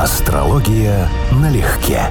Астрология налегке.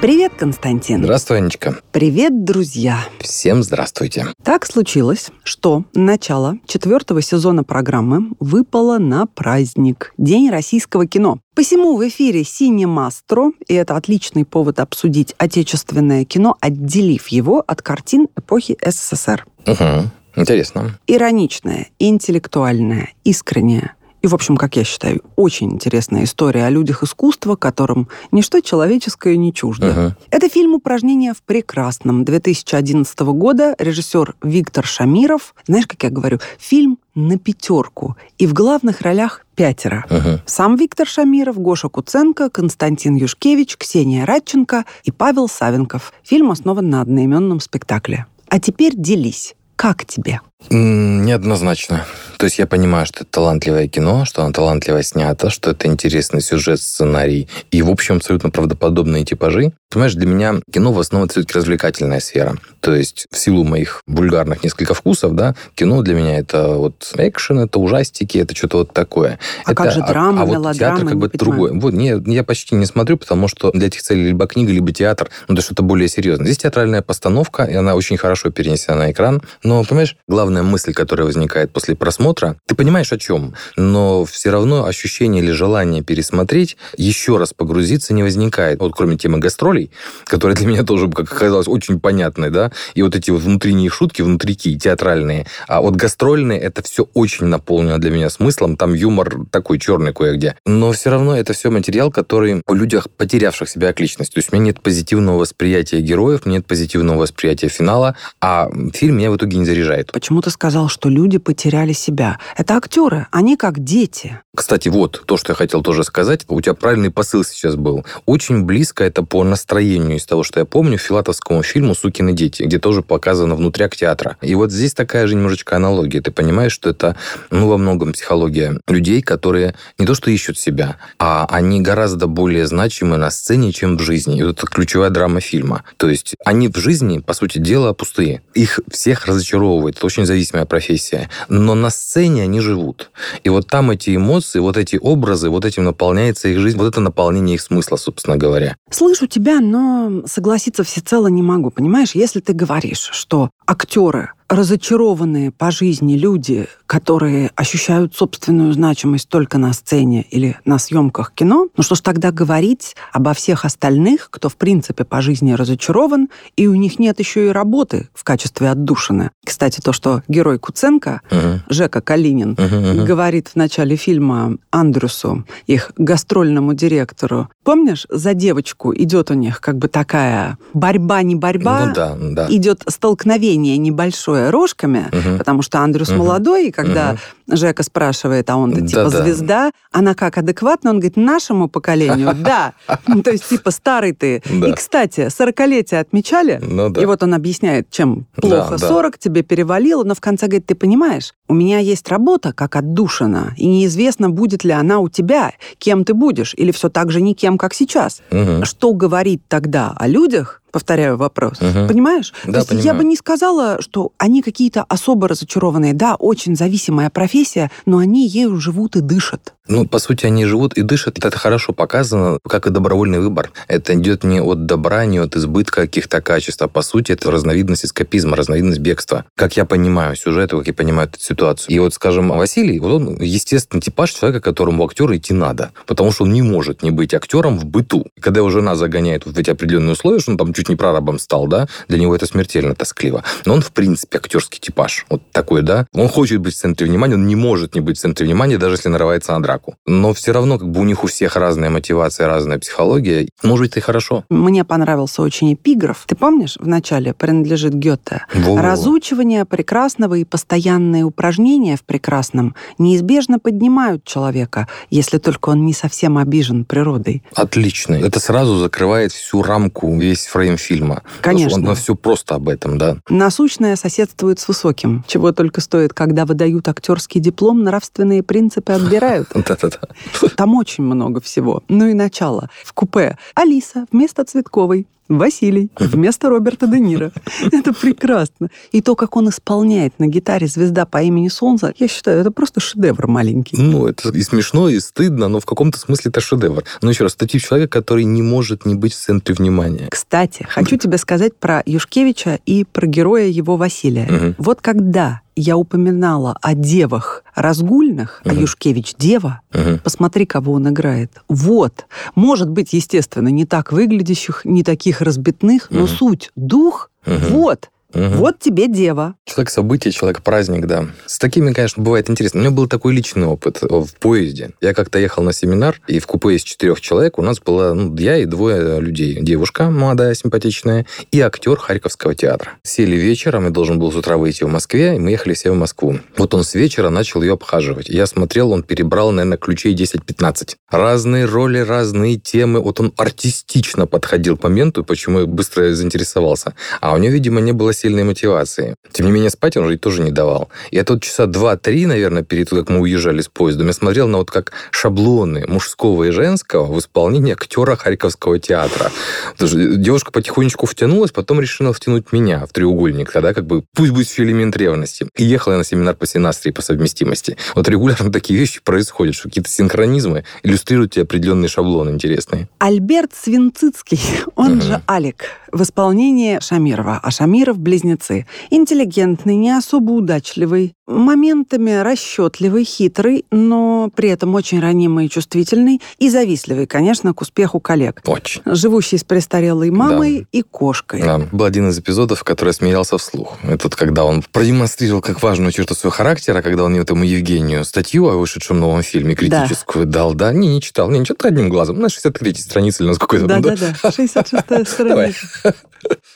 Привет, Константин. Здравствуй, Анечка. Привет, друзья. Всем здравствуйте. Так случилось, что начало четвертого сезона программы выпало на праздник – День российского кино. Посему в эфире «Синемастро», и это отличный повод обсудить отечественное кино, отделив его от картин эпохи СССР. Угу. Интересно. Ироничное, интеллектуальное, искреннее – и, в общем, как я считаю, очень интересная история о людях искусства, которым ничто человеческое не чуждо. Угу. Это фильм «Упражнение в прекрасном» 2011 года, режиссер Виктор Шамиров. Знаешь, как я говорю, фильм на пятерку. И в главных ролях пятеро. Угу. Сам Виктор Шамиров, Гоша Куценко, Константин Юшкевич, Ксения Радченко и Павел Савенков. Фильм основан на одноименном спектакле. А теперь делись. Как тебе? Неоднозначно. То есть я понимаю, что это талантливое кино, что оно талантливо снято, что это интересный сюжет, сценарий и, в общем, абсолютно правдоподобные типажи. Понимаешь, для меня кино в основном это все-таки развлекательная сфера. То есть в силу моих вульгарных несколько вкусов, да, кино для меня это вот экшен, это ужастики, это что-то вот такое. А это, как же драма, а, а вот театр как бы другой. Вот, не, я почти не смотрю, потому что для этих целей либо книга, либо театр, ну, это что-то более серьезное. Здесь театральная постановка, и она очень хорошо перенесена на экран. Но, понимаешь, главная мысль, которая возникает после просмотра, ты понимаешь о чем, но все равно ощущение или желание пересмотреть, еще раз погрузиться не возникает. Вот кроме темы гастролей, которая для меня тоже, как оказалось, очень понятной, да, и вот эти вот внутренние шутки, внутрики, театральные. А вот гастрольные, это все очень наполнено для меня смыслом, там юмор такой черный кое-где. Но все равно это все материал, который у людях, потерявших себя как личность. То есть у меня нет позитивного восприятия героев, нет позитивного восприятия финала, а фильм меня в итоге не заряжает. Почему ты сказал, что люди потеряли себя? Это актеры, они как дети. Кстати, вот то, что я хотел тоже сказать. У тебя правильный посыл сейчас был. Очень близко это по настроению из того, что я помню, филатовскому фильму «Сукины дети», где тоже показано внутряк театра. И вот здесь такая же немножечко аналогия. Ты понимаешь, что это, ну, во многом психология людей, которые не то что ищут себя, а они гораздо более значимы на сцене, чем в жизни. И вот это ключевая драма фильма. То есть они в жизни, по сути дела, пустые. Их всех разочаровывает. Это очень зависимая профессия. Но на сцене они живут. И вот там эти эмоции, вот эти образы, вот этим наполняется их жизнь, вот это наполнение их смысла, собственно говоря. Слышу тебя, но согласиться всецело не могу. Понимаешь, если ты говоришь, что актеры разочарованные по жизни люди, которые ощущают собственную значимость только на сцене или на съемках кино, ну что ж тогда говорить обо всех остальных, кто в принципе по жизни разочарован, и у них нет еще и работы в качестве отдушины. Кстати, то, что герой Куценко, Мгм. Жека Калинин, мгм. говорит в начале фильма Андрюсу, их гастрольному директору, помнишь, за девочку идет у них как бы такая борьба, не борьба, Ну да, да. идет столкновение небольшое рожками, Мгм. потому что Андрюс Мгм. молодой, и когда Жека спрашивает, а он-то типа Да-да. звезда, она как адекватно, он говорит, нашему поколению, да. Ну, То есть типа старый ты. И, кстати, 40-летие отмечали, Ну и вот он объясняет, чем плохо. Да, да. 40 тебе перевалило, но в конце говорит, ты понимаешь, у меня есть работа как отдушина, и неизвестно, будет ли она у тебя, кем ты будешь, или все так же никем, как сейчас. Что говорить тогда о людях, повторяю вопрос, Мгм. понимаешь? Да, То есть я понимаю. бы не сказала, что они какие-то особо разочарованные. Да, очень зависимая профессия, но они ею живут и дышат. Ну, по сути, они живут и дышат. Это хорошо показано, как и добровольный выбор. Это идет не от добра, не от избытка каких-то качеств, а по сути это разновидность эскапизма, разновидность бегства. Как я понимаю сюжет, как я понимаю эту ситуацию. И вот, скажем, Василий, вот он, естественно, типаж человека, которому в актера идти надо. Потому что он не может не быть актером в быту. Когда его жена загоняет вот в эти определенные условия, что он там чуть не прорабом стал, да, для него это смертельно тоскливо. Но он, в принципе, актерский типаж. Вот такой, да. Он хочет быть в центре внимания, он не может не быть в центре внимания, даже если нарывается на драку. Но все равно, как бы у них у всех разная мотивация, разная психология. Может быть, это и хорошо. Мне понравился очень эпиграф. Ты помнишь, в начале принадлежит Гёте? Во-во-во. Разучивание прекрасного и постоянные упражнения в прекрасном неизбежно поднимают человека, если только он не совсем обижен природой. Отлично. Это сразу закрывает всю рамку, весь фрейм фильма. Конечно. все просто об этом, да. Насущное соседствует с высоким. Чего только стоит, когда выдают актерский диплом, нравственные принципы отбирают. Да-да-да. Там очень много всего. Ну и начало. В купе Алиса вместо Цветковой. Василий вместо Роберта Де Ниро. Это прекрасно. И то, как он исполняет на гитаре «Звезда по имени Солнце», я считаю, это просто шедевр маленький. Ну, это и смешно, и стыдно, но в каком-то смысле это шедевр. Но еще раз, это тип человека, который не может не быть в центре внимания. Кстати, хочу тебе сказать про Юшкевича и про героя его Василия. Мгм. Вот когда я упоминала о девах разгульных, а Мгм. Юшкевич дева, Мгм. посмотри, кого он играет. Вот. Может быть, естественно, не так выглядящих, не таких разбитных, но суть, дух, вот. Мгм. Вот тебе дева. Человек события, человек праздник, да. С такими, конечно, бывает интересно. У меня был такой личный опыт в поезде. Я как-то ехал на семинар, и в купе из четырех человек у нас была ну, я и двое людей. Девушка молодая, симпатичная, и актер Харьковского театра. Сели вечером, я должен был с утра выйти в Москве, и мы ехали все в Москву. Вот он с вечера начал ее обхаживать. Я смотрел, он перебрал, наверное, ключей 10-15. Разные роли, разные темы. Вот он артистично подходил к моменту, почему я быстро заинтересовался. А у него, видимо, не было сильной мотивации. Тем не менее, спать он же тоже не давал. Я тут часа два-три, наверное, перед как мы уезжали с поездом, я смотрел на вот как шаблоны мужского и женского в исполнении актера Харьковского театра. Девушка потихонечку втянулась, потом решила втянуть меня в треугольник. Тогда как бы пусть будет еще элемент ревности. И ехала я на семинар по синастрии, по совместимости. Вот регулярно такие вещи происходят, что какие-то синхронизмы иллюстрируют тебе определенные шаблоны интересные. Альберт Свинцицкий, он Мгм. же Алик, в исполнении Шамирова. А Шамиров – близнецы. Интеллигентный, не особо удачливый, моментами расчетливый, хитрый, но при этом очень ранимый и чувствительный, и завистливый, конечно, к успеху коллег. Очень. Живущий с престарелой мамой и кошкой. Да. Был один из эпизодов, в который я смеялся вслух. Это когда он продемонстрировал как важную черту своего характера, когда он этому Евгению статью о вышедшем новом фильме критическую дал. Да, не, не читал. Не, не читал одним глазом. На 63 странице или на сколько-то. там, Да-да-да, 66-я Давай. страница.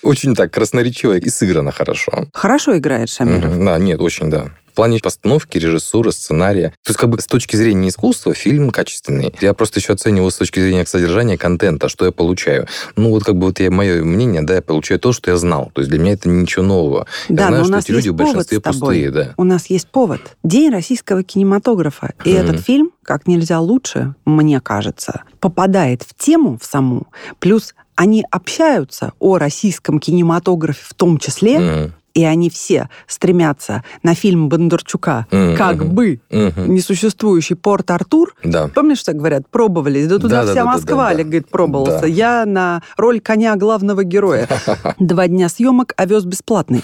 Очень так красноречиво и сыграно хорошо. Хорошо играет. Мгм. Да, нет, очень, да. В плане постановки, режиссуры, сценария. То есть, как бы с точки зрения искусства фильм качественный. Я просто еще оцениваю с точки зрения содержания контента, что я получаю. Ну, вот как бы вот я, мое мнение, да, я получаю то, что я знал. То есть для меня это ничего нового. Да, я знаю, но у что нас эти люди в большинстве пустые, да. У нас есть повод. День российского кинематографа. И Мгм. этот фильм, как нельзя лучше, мне кажется, попадает в тему в саму. Плюс они общаются о российском кинематографе в том числе, Мгм. И они все стремятся на фильм Бондарчука Мгм, как бы Мгм. несуществующий Порт-Артур. Да. Помнишь, что говорят? Пробовались. Да туда Да, да, вся да, да, Москва, да, да. Олег, говорит, пробовался. Да. Я на роль коня главного героя. Два дня съемок, овес бесплатный.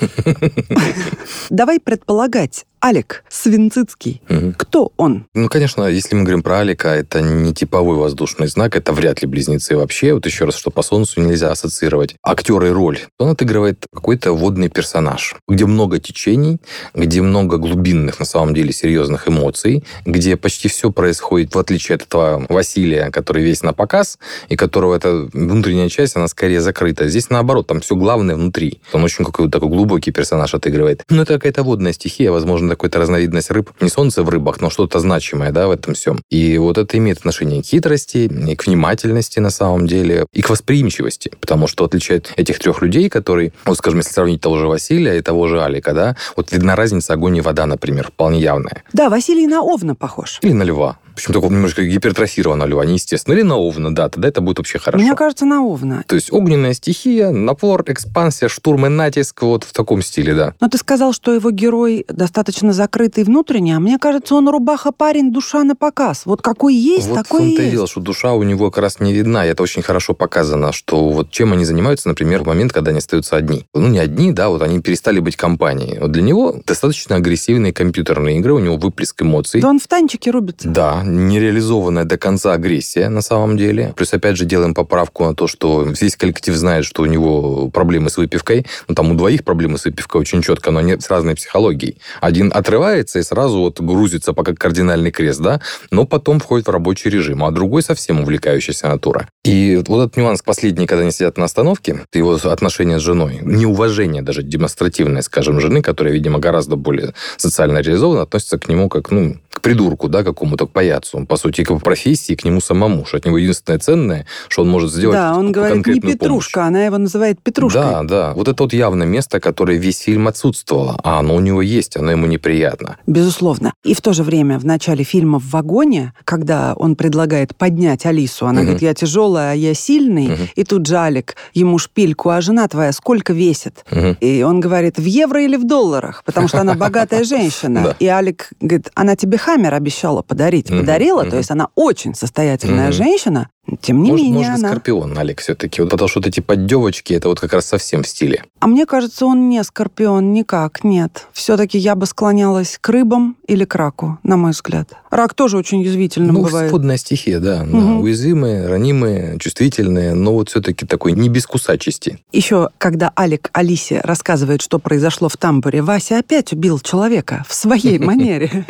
Давай предполагать, Алик Свинцицкий. Мгм. Кто он? Ну, конечно, если мы говорим про Алика, это не типовой воздушный знак, это вряд ли близнецы вообще. Вот еще раз, что по Солнцу нельзя ассоциировать актер и роль. Он отыгрывает какой-то водный персонаж, где много течений, где много глубинных, на самом деле, серьезных эмоций, где почти все происходит, в отличие от этого Василия, который весь на показ, и которого эта внутренняя часть, она скорее закрыта. Здесь наоборот, там все главное внутри. Он очень какой-то такой глубокий персонаж отыгрывает. Ну, это какая-то водная стихия, возможно, какая-то разновидность рыб. Не солнце в рыбах, но что-то значимое, да, в этом всем. И вот это имеет отношение к хитрости, и к внимательности, на самом деле, и к восприимчивости. Потому что отличает этих трех людей, которые, вот, скажем, если сравнить того же Василия и того же Алика, да, вот видна разница огонь и вода, например, вполне явная. Да, Василий на Овна похож. Или на льва. Причем такого немножко гипертрофированного льва, неестественно. Или на овна, да, тогда это будет вообще хорошо. Мне кажется, на Овна. То есть огненная стихия, напор, экспансия, штурм и натиск, вот в таком стиле, да. Но ты сказал, что его герой достаточно закрытый внутренне, а мне кажется, он рубаха-парень, душа на показ. Вот какой есть, вот такой и есть. дело, что душа у него как раз не видна, и это очень хорошо показано, что вот чем они занимаются, например, в момент, когда они остаются одни. Ну, не одни, да, вот они перестали быть компанией. Вот для него достаточно агрессивные компьютерные игры, у него выплеск эмоций. Да он в танчике рубится. Да, нереализованная до конца агрессия на самом деле. Плюс, опять же, делаем поправку на то, что весь коллектив знает, что у него проблемы с выпивкой. Ну, там у двоих проблемы с выпивкой очень четко, но они с разной психологией. Один отрывается и сразу вот грузится пока кардинальный крест, да, но потом входит в рабочий режим, а другой совсем увлекающаяся натура. И вот этот нюанс последний, когда они сидят на остановке, его отношения с женой, неуважение даже демонстративное, скажем, жены, которая, видимо, гораздо более социально реализована, относится к нему как, ну, к придурку, да, какому-то к паяцу. Он, по сути, к профессии, к нему самому, что от него единственное ценное, что он может сделать Да, он говорит, не Петрушка, помощь. она его называет Петрушкой. Да, да. Вот это вот явно место, которое весь фильм отсутствовало, а оно у него есть, оно ему неприятно. Безусловно. И в то же время в начале фильма в вагоне, когда он предлагает поднять Алису, она угу. говорит, я тяжелая, а я сильный, угу. и тут Джалик ему шпильку, а жена твоя сколько весит? Угу. И он говорит, в евро или в долларах, потому что она богатая женщина. И Алик говорит, она тебе хаммер обещала подарить. Подарила, то есть она очень состоятельная женщина, тем не может, менее, может, она... Скорпион, Олег, все-таки. Вот потому что вот эти поддевочки, это вот как раз совсем в стиле. А мне кажется, он не Скорпион, никак, нет. Все-таки я бы склонялась к рыбам или к раку, на мой взгляд. Рак тоже очень язвительным ну, бывает. водная стихия, да. Угу. да. Уязвимые, ранимые, чувствительные, но вот все-таки такой не без кусачести. Еще, когда Алик Алисе рассказывает, что произошло в тамбуре, Вася опять убил человека в своей манере.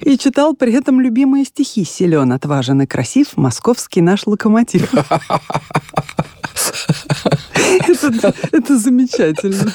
И читал при этом любимые стихи «Силен, отважен и красив, московский наш локомотив». Это, это замечательно.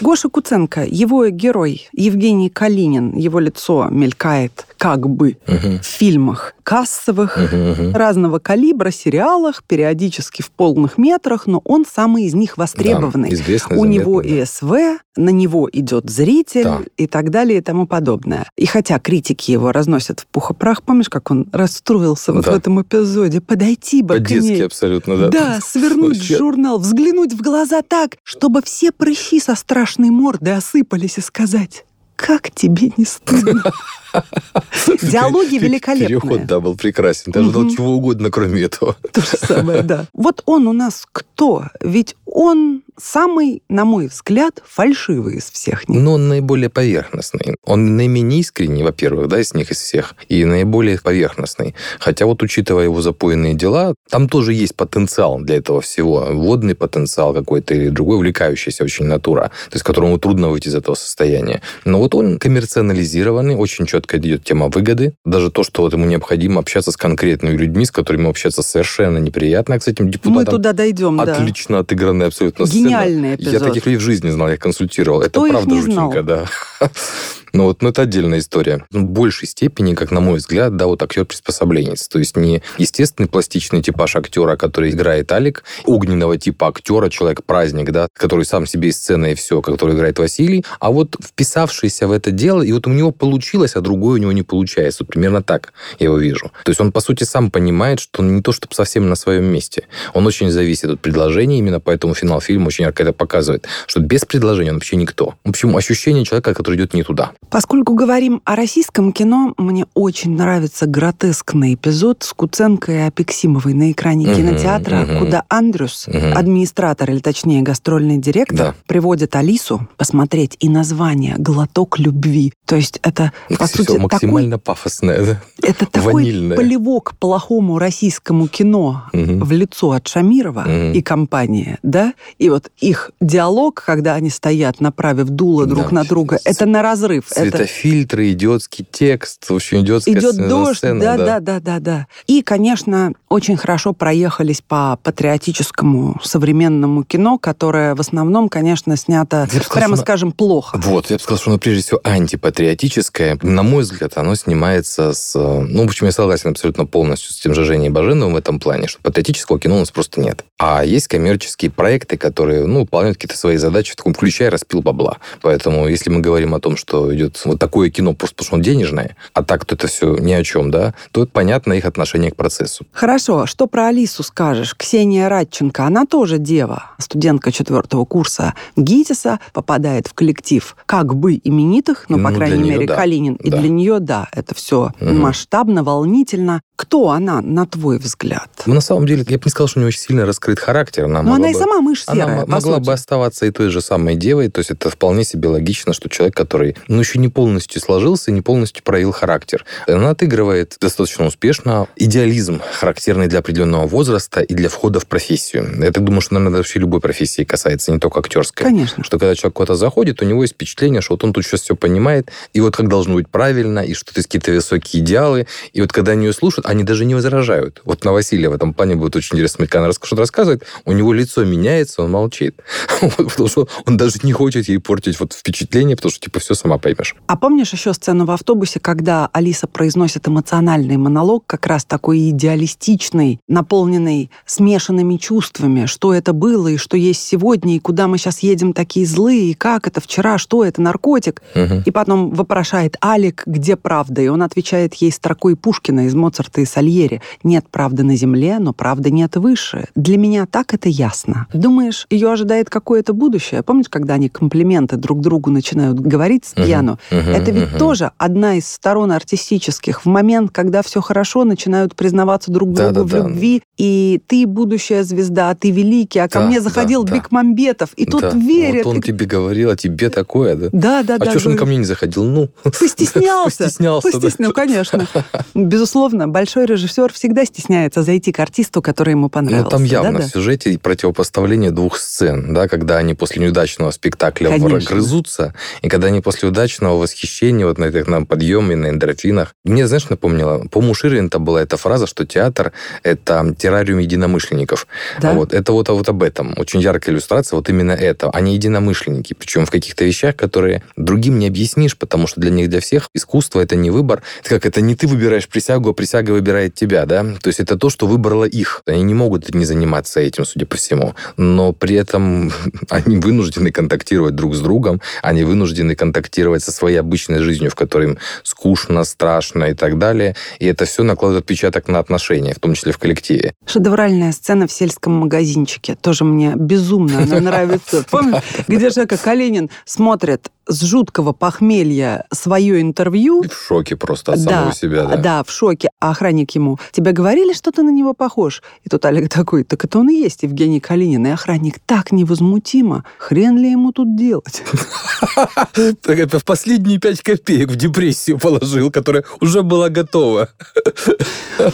Гоша Куценко, его герой Евгений Калинин, его лицо мелькает как бы угу. в фильмах кассовых, угу, угу. разного калибра, сериалах, периодически в полных метрах, но он самый из них востребованный. Да, известный, У заметный, него да. и СВ, на него идет зритель да. и так далее и тому подобное. И хотя критики его разносят в пух и прах, помнишь, как он расстроился вот да. в этом эпизоде? Подойти бы По-детски к ней. абсолютно, да. Да, свернуть в журнал, взглянуть в глаза так, чтобы все прыщи со страшной морды осыпались и сказать как тебе не стыдно? Диалоги великолепные. Переход, да, был прекрасен. Ты ожидал чего угодно, кроме этого. То же самое, да. Вот он у нас кто? Ведь он самый, на мой взгляд, фальшивый из всех них. Но он наиболее поверхностный. Он наименее искренний, во-первых, да, из них, из всех, и наиболее поверхностный. Хотя вот, учитывая его запойные дела, там тоже есть потенциал для этого всего. Водный потенциал какой-то или другой, увлекающийся очень натура, то есть которому трудно выйти из этого состояния. Но вот он коммерциализированный, очень четко идет тема выгоды. Даже то, что вот ему необходимо общаться с конкретными людьми, с которыми общаться совершенно неприятно. Кстати, депутатам Мы туда дойдем, Отлично да. отыгранная абсолютно Гениальный эпизод. Я таких людей в жизни знал, я консультировал. Кто Это правда жутенько, да. Но вот ну, это отдельная история. В большей степени, как на мой взгляд, да, вот актер приспособленец. То есть не естественный пластичный типаж актера, который играет Алик, огненного типа актера, человек-праздник, да, который сам себе и сцена, и все, который играет Василий, а вот вписавшийся в это дело, и вот у него получилось, а другое у него не получается. Вот примерно так я его вижу. То есть он, по сути, сам понимает, что он не то, чтобы совсем на своем месте. Он очень зависит от предложения, именно поэтому финал фильма очень ярко это показывает, что без предложения он вообще никто. В общем, ощущение человека, который идет не туда. Поскольку говорим о российском кино, мне очень нравится гротескный эпизод с Куценко и Апексимовой на экране угу, кинотеатра, угу. куда Андрюс, угу. администратор, или точнее гастрольный директор, да. приводит Алису посмотреть и название «Глоток любви». То есть это, это по сути, максимально такой, пафосное, да? Это такой Ванильное. полевок плохому российскому кино угу. в лицо от Шамирова угу. и компании, да? И вот их диалог, когда они стоят, направив дуло друг да, на друга, это на разрыв Светофильтры, это... идиотский текст, в общем, идиотская Идет дождь, сцена, да, да, да, да, да. И, конечно, очень хорошо проехались по патриотическому современному кино, которое в основном, конечно, снято, сказал, прямо скажем, плохо. Вот, я бы сказал, что оно прежде всего антипатриотическое. На мой взгляд, оно снимается с... Ну, в общем, я согласен абсолютно полностью с тем же Женей Баженовым в этом плане, что патриотического кино у нас просто нет. А есть коммерческие проекты, которые, ну, выполняют какие-то свои задачи в таком ключе распил бабла. Поэтому, если мы говорим о том, что идет вот такое кино просто потому, что оно денежное, а так то это все ни о чем, да, то это понятно их отношение к процессу. Хорошо, что про Алису скажешь? Ксения Радченко, она тоже дева, студентка четвертого курса ГИТИСа, попадает в коллектив как бы именитых, ну, по крайней мере, да. Калинин, да. и для нее, да, это все угу. масштабно, волнительно. Кто она, на твой взгляд? Ну, на самом деле, я бы не сказал, что у нее очень сильно раскрыт характер. Она Но она бы, и сама мышь серая, Она могла сути. бы оставаться и той же самой девой, то есть это вполне себе логично, что человек, который, ну, еще не полностью сложился, не полностью проявил характер. Она отыгрывает достаточно успешно идеализм, характерный для определенного возраста и для входа в профессию. Я так думаю, что, наверное, вообще любой профессии касается, не только актерской. Конечно. Что когда человек куда-то заходит, у него есть впечатление, что вот он тут сейчас все понимает, и вот как должно быть правильно, и что то есть какие-то высокие идеалы, и вот когда они ее слушают, они даже не возражают. Вот на Василия в этом плане будет очень интересно смотреть, когда она что-то рассказывает, у него лицо меняется, он молчит. Потому что он даже не хочет ей портить вот впечатление, потому что, типа, все сама поймешь. А помнишь еще сцену в автобусе, когда Алиса произносит эмоциональный монолог, как раз такой идеалистичный, наполненный смешанными чувствами, что это было и что есть сегодня, и куда мы сейчас едем такие злые, и как это вчера, что это, наркотик? Угу. И потом вопрошает Алик, где правда? И он отвечает ей строкой Пушкина из Моцарта и Сальери. Нет правды на земле, но правды нет выше. Для меня так это ясно. Думаешь, ее ожидает какое-то будущее? Помнишь, когда они комплименты друг другу начинают говорить с пьяну? Угу, угу, это ведь угу. тоже одна из сторон артистических. В момент, когда все хорошо, начинают признаваться друг другу Да-да-да. в любви. И ты будущая звезда, ты великий, а ко Да, мне да, заходил да. Бекмамбетов, и тут Да. верят. Вот он тебе говорил, а тебе такое, да? Да, да, а да. что ж он ко мне не заходил? Ну, Постеснялся. Постеснялся, да. Постесня- Ну, конечно. Безусловно, большой режиссер всегда стесняется зайти к артисту, который ему понравился. Ну, там явно Да-да. в сюжете и противопоставление двух сцен, да, когда они после неудачного спектакля Конечно. грызутся, и когда они после удачного восхищения вот на этих на подъеме, на эндорфинах. Мне, знаешь, напомнило, по-моему, у Ширвинта была эта фраза, что театр — это террариум единомышленников. Да. Вот, это вот, вот об этом. Очень яркая иллюстрация вот именно это. Они единомышленники, причем в каких-то вещах, которые другим не объяснишь, потому что для них, для всех искусство — это не выбор. Это как, это не ты выбираешь присягу, а присяга выбирает тебя, да? То есть это то, что выбрало их. Они не могут не заниматься этим, судя по всему. Но при этом они вынуждены контактировать друг с другом, они вынуждены контактировать со своей обычной жизнью, в которой им скучно, страшно и так далее. И это все накладывает отпечаток на отношения, в том числе в коллективе. Шедевральная сцена в сельском магазинчике. Тоже мне безумно она нравится. Помнишь, где Жека Калинин смотрит с жуткого похмелья свое интервью, в шоке просто от самого себя, да. да, в шоке. А охранник ему, тебе говорили, что ты на него похож? И тут Олег такой, так это он и есть Евгений Калинин. И охранник так невозмутимо. Хрен ли ему тут делать? Так это в последние пять копеек в депрессию положил, которая уже была готова.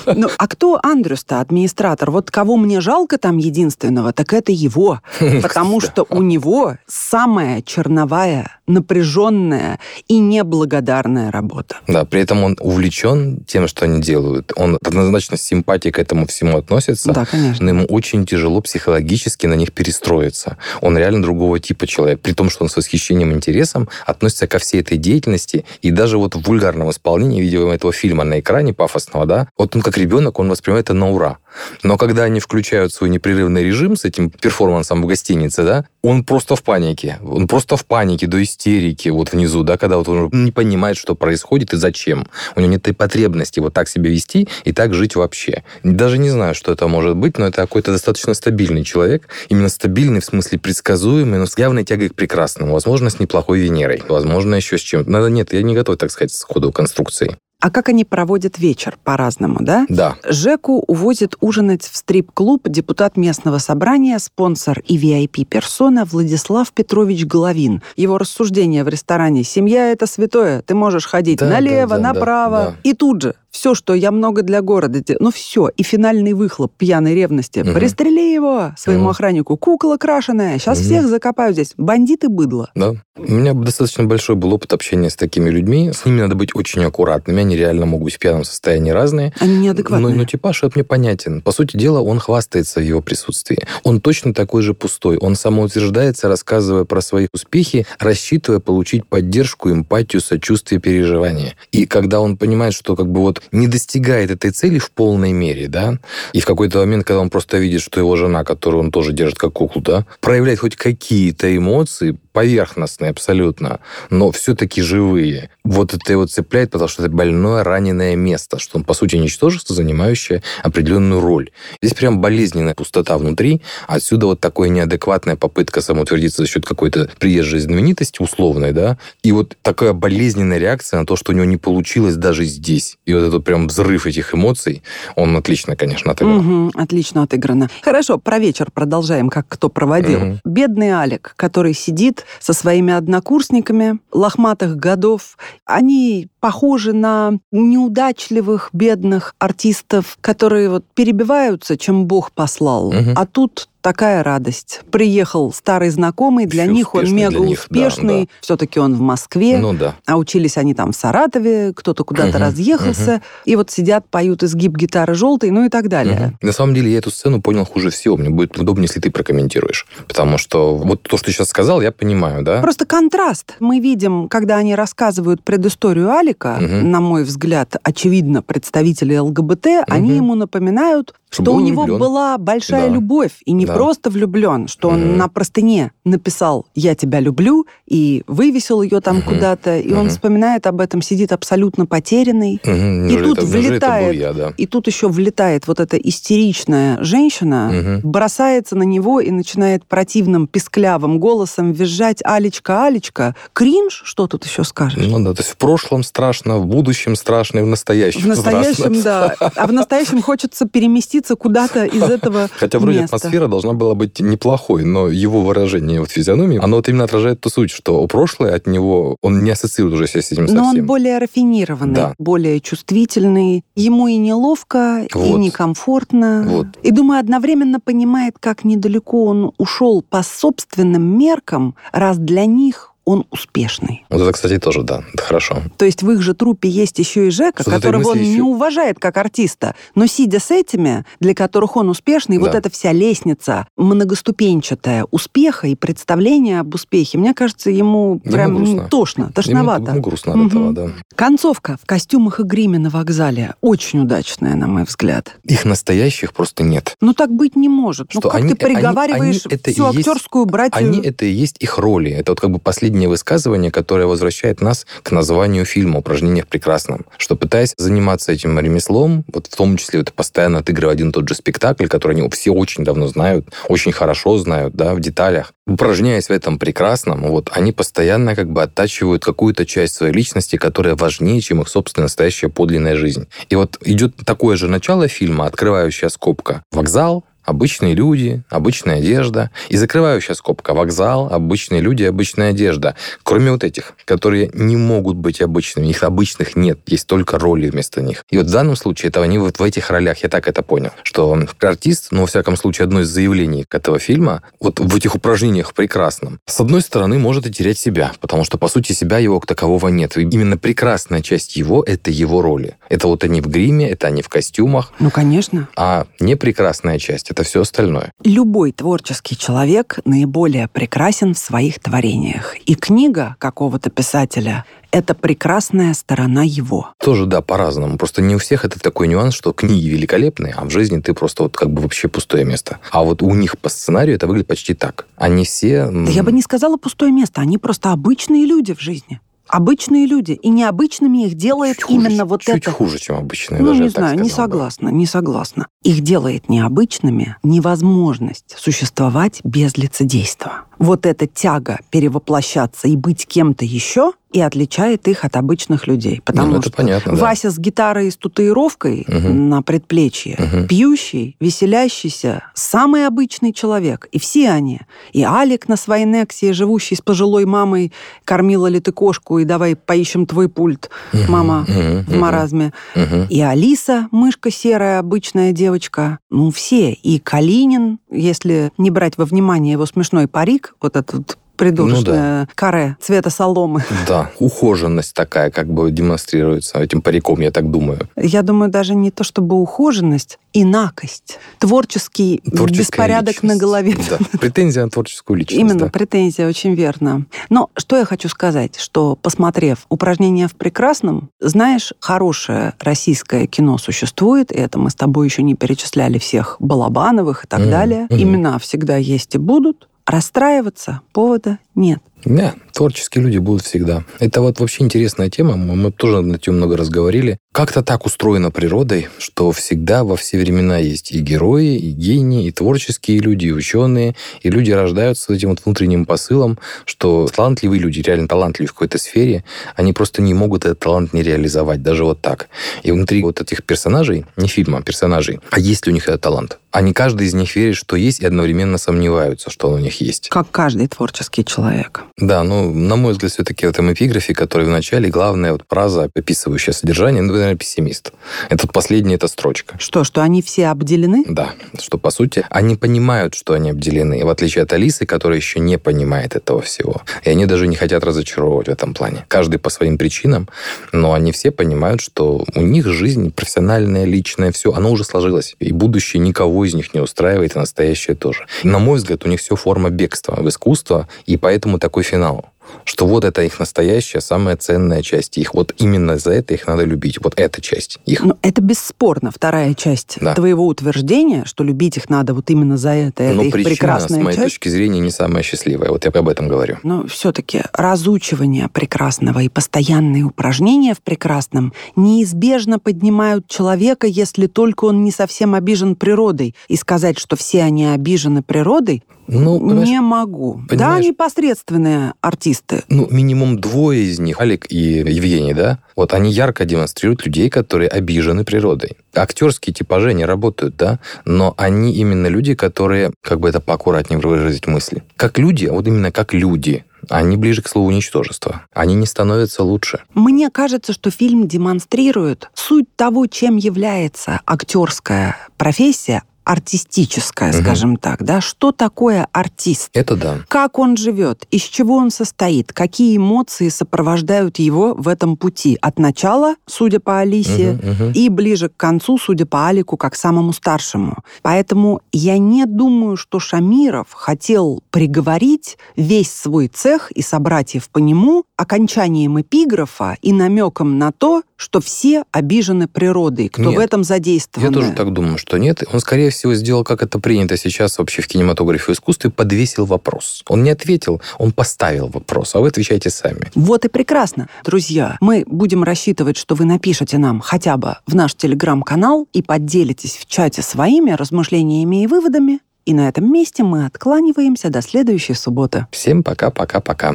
Ну, а кто Андрюс-то, администратор? Вот кого мне жалко там единственного, так это его. Потому что у него самая черновая, напряженная и неблагодарная работа. Да, при этом он увлечен тем, что они делают. Он однозначно с симпатией к этому всему относится. Да, конечно. Но ему очень тяжело психологически на них перестроиться. Он реально другого типа человек. При том, что он с восхищением и интересом относится ко всей этой деятельности. И даже вот в вульгарном исполнении, видимо, этого фильма на экране пафосного, да, вот он как ребенок, он воспринимает это на ура. Но когда они включают свой непрерывный режим с этим перформансом в гостинице, да, он просто в панике. Он просто в панике до истерики вот внизу, да, когда вот он не понимает, что происходит и зачем. У него нет этой потребности вот так себя вести и так жить вообще. Даже не знаю, что это может быть, но это какой-то достаточно стабильный человек. Именно стабильный в смысле предсказуемый, но с явной тягой к прекрасному. Возможно, с неплохой Венерой. Возможно, еще с чем-то. Нет, я не готов, так сказать, сходу конструкции. А как они проводят вечер по-разному, да? Да. Жеку увозит ужинать в стрип-клуб депутат местного собрания, спонсор и VIP-персона Владислав Петрович Головин. Его рассуждение в ресторане «Семья – это святое, ты можешь ходить Да, налево, да, да, направо». да. И тут же все, что я много для города делаю. Ну все, и финальный выхлоп пьяной ревности. Мгм. Пристрели его своему Мгм. охраннику. Кукла крашеная. Сейчас Мгм. всех закопаю здесь. Бандиты быдло. Да. У меня достаточно большой был опыт общения с такими людьми. С ними надо быть очень аккуратными. Они реально могут быть в пьяном состоянии разные. Они Но, неадекватные. но типаж этот мне понятен. По сути дела, он хвастается в его присутствии. Он точно такой же пустой. Он самоутверждается, рассказывая про свои успехи, рассчитывая получить поддержку, эмпатию, сочувствие, переживание. И когда он понимает, что как бы вот не достигает этой цели в полной мере, да, и в какой-то момент, когда он просто видит, что его жена, которую он тоже держит как куклу, да, проявляет хоть какие-то эмоции, поверхностные абсолютно, но все-таки живые. Вот это его цепляет, потому что это больное, раненое место, что он, по сути, ничтожество, занимающее определенную роль. Здесь прям болезненная пустота внутри, отсюда вот такая неадекватная попытка самоутвердиться за счет какой-то приезжей знаменитости условной, да, и вот такая болезненная реакция на то, что у него не получилось даже здесь. И вот этот прям взрыв этих эмоций, он отлично, конечно, отыграл. Мгм, отлично отыграно. Хорошо, про вечер продолжаем, как кто проводил. Мгм. Бедный Алик, который сидит со своими однокурсниками лохматых годов, они похожи на неудачливых, бедных артистов, которые вот перебиваются, чем Бог послал. Мгм. А тут такая радость. Приехал старый знакомый, для Всё них он мега них, да, успешный. да. Все-таки он в Москве. Ну да. А учились они там в Саратове, кто-то куда-то Мгм, разъехался, и вот сидят, поют изгиб гитары желтой, ну и так далее. Мгм. На самом деле я эту сцену понял хуже всего. Мне будет удобнее, если ты прокомментируешь. Потому что вот то, что ты сейчас сказал, я понимаю, да? Просто контраст. Мы видим, когда они рассказывают предысторию Алика, Мгм. на мой взгляд, очевидно, представители ЛГБТ, они Мгм. ему напоминают, Что у него влюблен. была большая Да. любовь, и не Да. просто влюблен, что он Мгм. на простыне написал «я тебя люблю» и вывесил ее там Мгм. куда-то, и он Мгм. вспоминает об этом, сидит абсолютно потерянный. Мгм. И тут это- влетает я, да. И тут еще влетает вот эта истеричная женщина, Мгм. бросается на него и начинает противным, писклявым голосом визжать «Алечка, Алечка». Кринж, что тут еще скажешь? Ну да, то есть в прошлом страшно, в будущем страшно, и в настоящем В настоящем, страшно. да. А в настоящем хочется переместиться куда-то из этого Хотя вроде места. атмосфера должна была быть неплохой, но его выражение вот физиономии, оно вот именно отражает ту суть, что прошлое от него, он не ассоциирует уже себя с этим Но он совсем. более рафинированный, Да. более чувствительный. Ему и неловко, и Вот. некомфортно. Вот. И, думаю, одновременно понимает, как недалеко он ушел по собственным меркам, раз для них он успешный. Вот это, кстати, тоже, да, это хорошо. То есть в их же трупе есть еще и Жека, Что-то которого он мысли не еще- уважает как артиста. Но сидя с этими, для которых он успешный, вот Да. эта вся лестница многоступенчатая успеха и представления об успехе, мне кажется, ему Ему прям грустно. тошно, тошновато. Ему, ему грустно от этого, да. Концовка в костюмах и гриме на вокзале очень удачная, на мой взгляд. Их настоящих просто нет. Ну так быть не может. Ну Что как они- ты приговариваешь они- это всю есть- актерскую братью? Они это и есть их роли. Это вот как бы последнее высказывание, которое возвращает нас к названию фильма «Упражнение в прекрасном». Что пытаясь заниматься этим ремеслом, вот в том числе это постоянно отыгрывая один и тот же спектакль, который они все очень давно знают, очень хорошо знают, да, в деталях, упражняясь в этом прекрасном, вот они постоянно как бы оттачивают какую-то часть своей личности, которая важнее, чем их собственная настоящая подлинная жизнь. И вот идет такое же начало фильма, открывающая скобка. Вокзал, Обычные люди, обычная одежда. И закрывающая скобка. Вокзал, обычные люди, обычная одежда. Кроме вот этих, которые не могут быть обычными. Их обычных нет. Есть только роли вместо них. И вот в данном случае это они вот в этих ролях, я так это понял, что артист, ну, во всяком случае, одно из заявлений этого фильма, вот в этих упражнениях прекрасном, с одной стороны, может и терять себя, потому что, по сути, себя его как такового нет. И именно прекрасная часть его — это его роли. Это вот они в гриме, это они в костюмах, Ну, конечно. а непрекрасная часть — это все остальное. Любой творческий человек наиболее прекрасен в своих творениях. И книга какого-то писателя — это прекрасная сторона его. Тоже, да, по-разному. Просто не у всех это такой нюанс, что книги великолепные, а в жизни ты просто вот как бы вообще пустое место. А вот у них по сценарию это выглядит почти так. Они все... Да я бы не сказала пустое место. Они просто обычные люди в жизни. Обычные люди. И необычными их делает чуть хуже, именно вот чуть это. хуже, чем обычные. Ну, даже не знаю, не сказал бы. согласна, не согласна. Их делает необычными невозможность существовать без лицедейства. Вот эта тяга перевоплощаться и быть кем-то еще и отличает их от обычных людей. Не, Потому ну, что понятно, да. Вася с гитарой и с татуировкой Мгм. на предплечье, Мгм. пьющий, веселящийся, самый обычный человек. И все они. И Алик на своей Нексии, живущий с пожилой мамой, кормила ли ты кошку, и давай поищем твой пульт, мама Мгм, в маразме. мгм. И Алиса, мышка серая, обычная девочка. Ну, все. И Калинин, если не брать во внимание его смешной парик, вот этот придурочное каре цвета соломы. Да, ухоженность такая как бы демонстрируется этим париком, я так думаю. Я думаю, даже не то чтобы ухоженность, инакость. Творческий Творческая беспорядок на личность. голове. Да, претензия на творческую личность. Именно, да. претензия очень верно. Но что я хочу сказать, что, посмотрев упражнение в прекрасном, знаешь, хорошее российское кино существует, и это мы с тобой еще не перечисляли всех Балабановых и так Мгм, далее. Имена всегда есть и будут. Расстраиваться повода нет. Да, творческие люди будут всегда. Это вот вообще интересная тема. Мы, мы тоже на тем много разговорили. Как-то так устроено природой, что всегда во все времена есть и герои, и гении, и творческие люди, и ученые, и люди рождаются с этим вот внутренним посылом, что талантливые люди, реально талантливые в какой-то сфере, они просто не могут этот талант не реализовать, даже вот так. И внутри вот этих персонажей, не фильма, а персонажей, а есть ли у них этот талант? Они каждый из них верит, что есть, и одновременно сомневаются, что он у них есть. Как каждый творческий человек. Человек. Да, ну, на мой взгляд, все-таки в этом эпиграфе, который в начале, главная вот фраза, описывающая содержание, ну, наверное, пессимист. Это последняя эта строчка. Что, что они все обделены? Да, что, по сути, они понимают, что они обделены, в отличие от Алисы, которая еще не понимает этого всего. И они даже не хотят разочаровывать в этом плане. Каждый по своим причинам, но они все понимают, что у них жизнь профессиональная, личная, все, оно уже сложилось. И будущее никого из них не устраивает, и настоящее тоже. На мой взгляд, у них все форма бегства в искусство, и поэтому такой финал что вот это их настоящая, самая ценная часть их. Вот именно за это их надо любить. Вот эта часть их. Ну, это бесспорно вторая часть да. твоего утверждения, что любить их надо вот именно за это. Это Но их причина, прекрасная с моей часть. точки зрения, не самая счастливая. Вот я об этом говорю. Но все-таки разучивание прекрасного и постоянные упражнения в прекрасном неизбежно поднимают человека, если только он не совсем обижен природой. И сказать, что все они обижены природой, ну, не могу. Да, непосредственные артисты. Ну, минимум двое из них, Алик и Евгений, да? Вот они ярко демонстрируют людей, которые обижены природой. Актерские типажи, они работают, да? Но они именно люди, которые, как бы это поаккуратнее выразить мысли. Как люди, вот именно как люди, они ближе к слову ничтожества. Они не становятся лучше. Мне кажется, что фильм демонстрирует суть того, чем является актерская профессия, артистическое, угу. скажем так, да, что такое артист? Это да. Как он живет, из чего он состоит, какие эмоции сопровождают его в этом пути от начала, судя по Алисе, угу, угу. и ближе к концу, судя по Алику, как самому старшему. Поэтому я не думаю, что Шамиров хотел приговорить весь свой цех и собратьев по нему окончанием эпиграфа и намеком на то, что все обижены природой, кто нет, в этом задействован. Я тоже так думаю, что нет. Он, скорее всего, сделал, как это принято сейчас вообще в кинематографе и искусстве, подвесил вопрос. Он не ответил, он поставил вопрос, а вы отвечайте сами. Вот и прекрасно. Друзья, мы будем рассчитывать, что вы напишете нам хотя бы в наш телеграм-канал и поделитесь в чате своими размышлениями и выводами. И на этом месте мы откланиваемся до следующей субботы. Всем пока-пока-пока.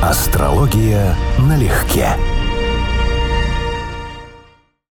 Астрология налегке.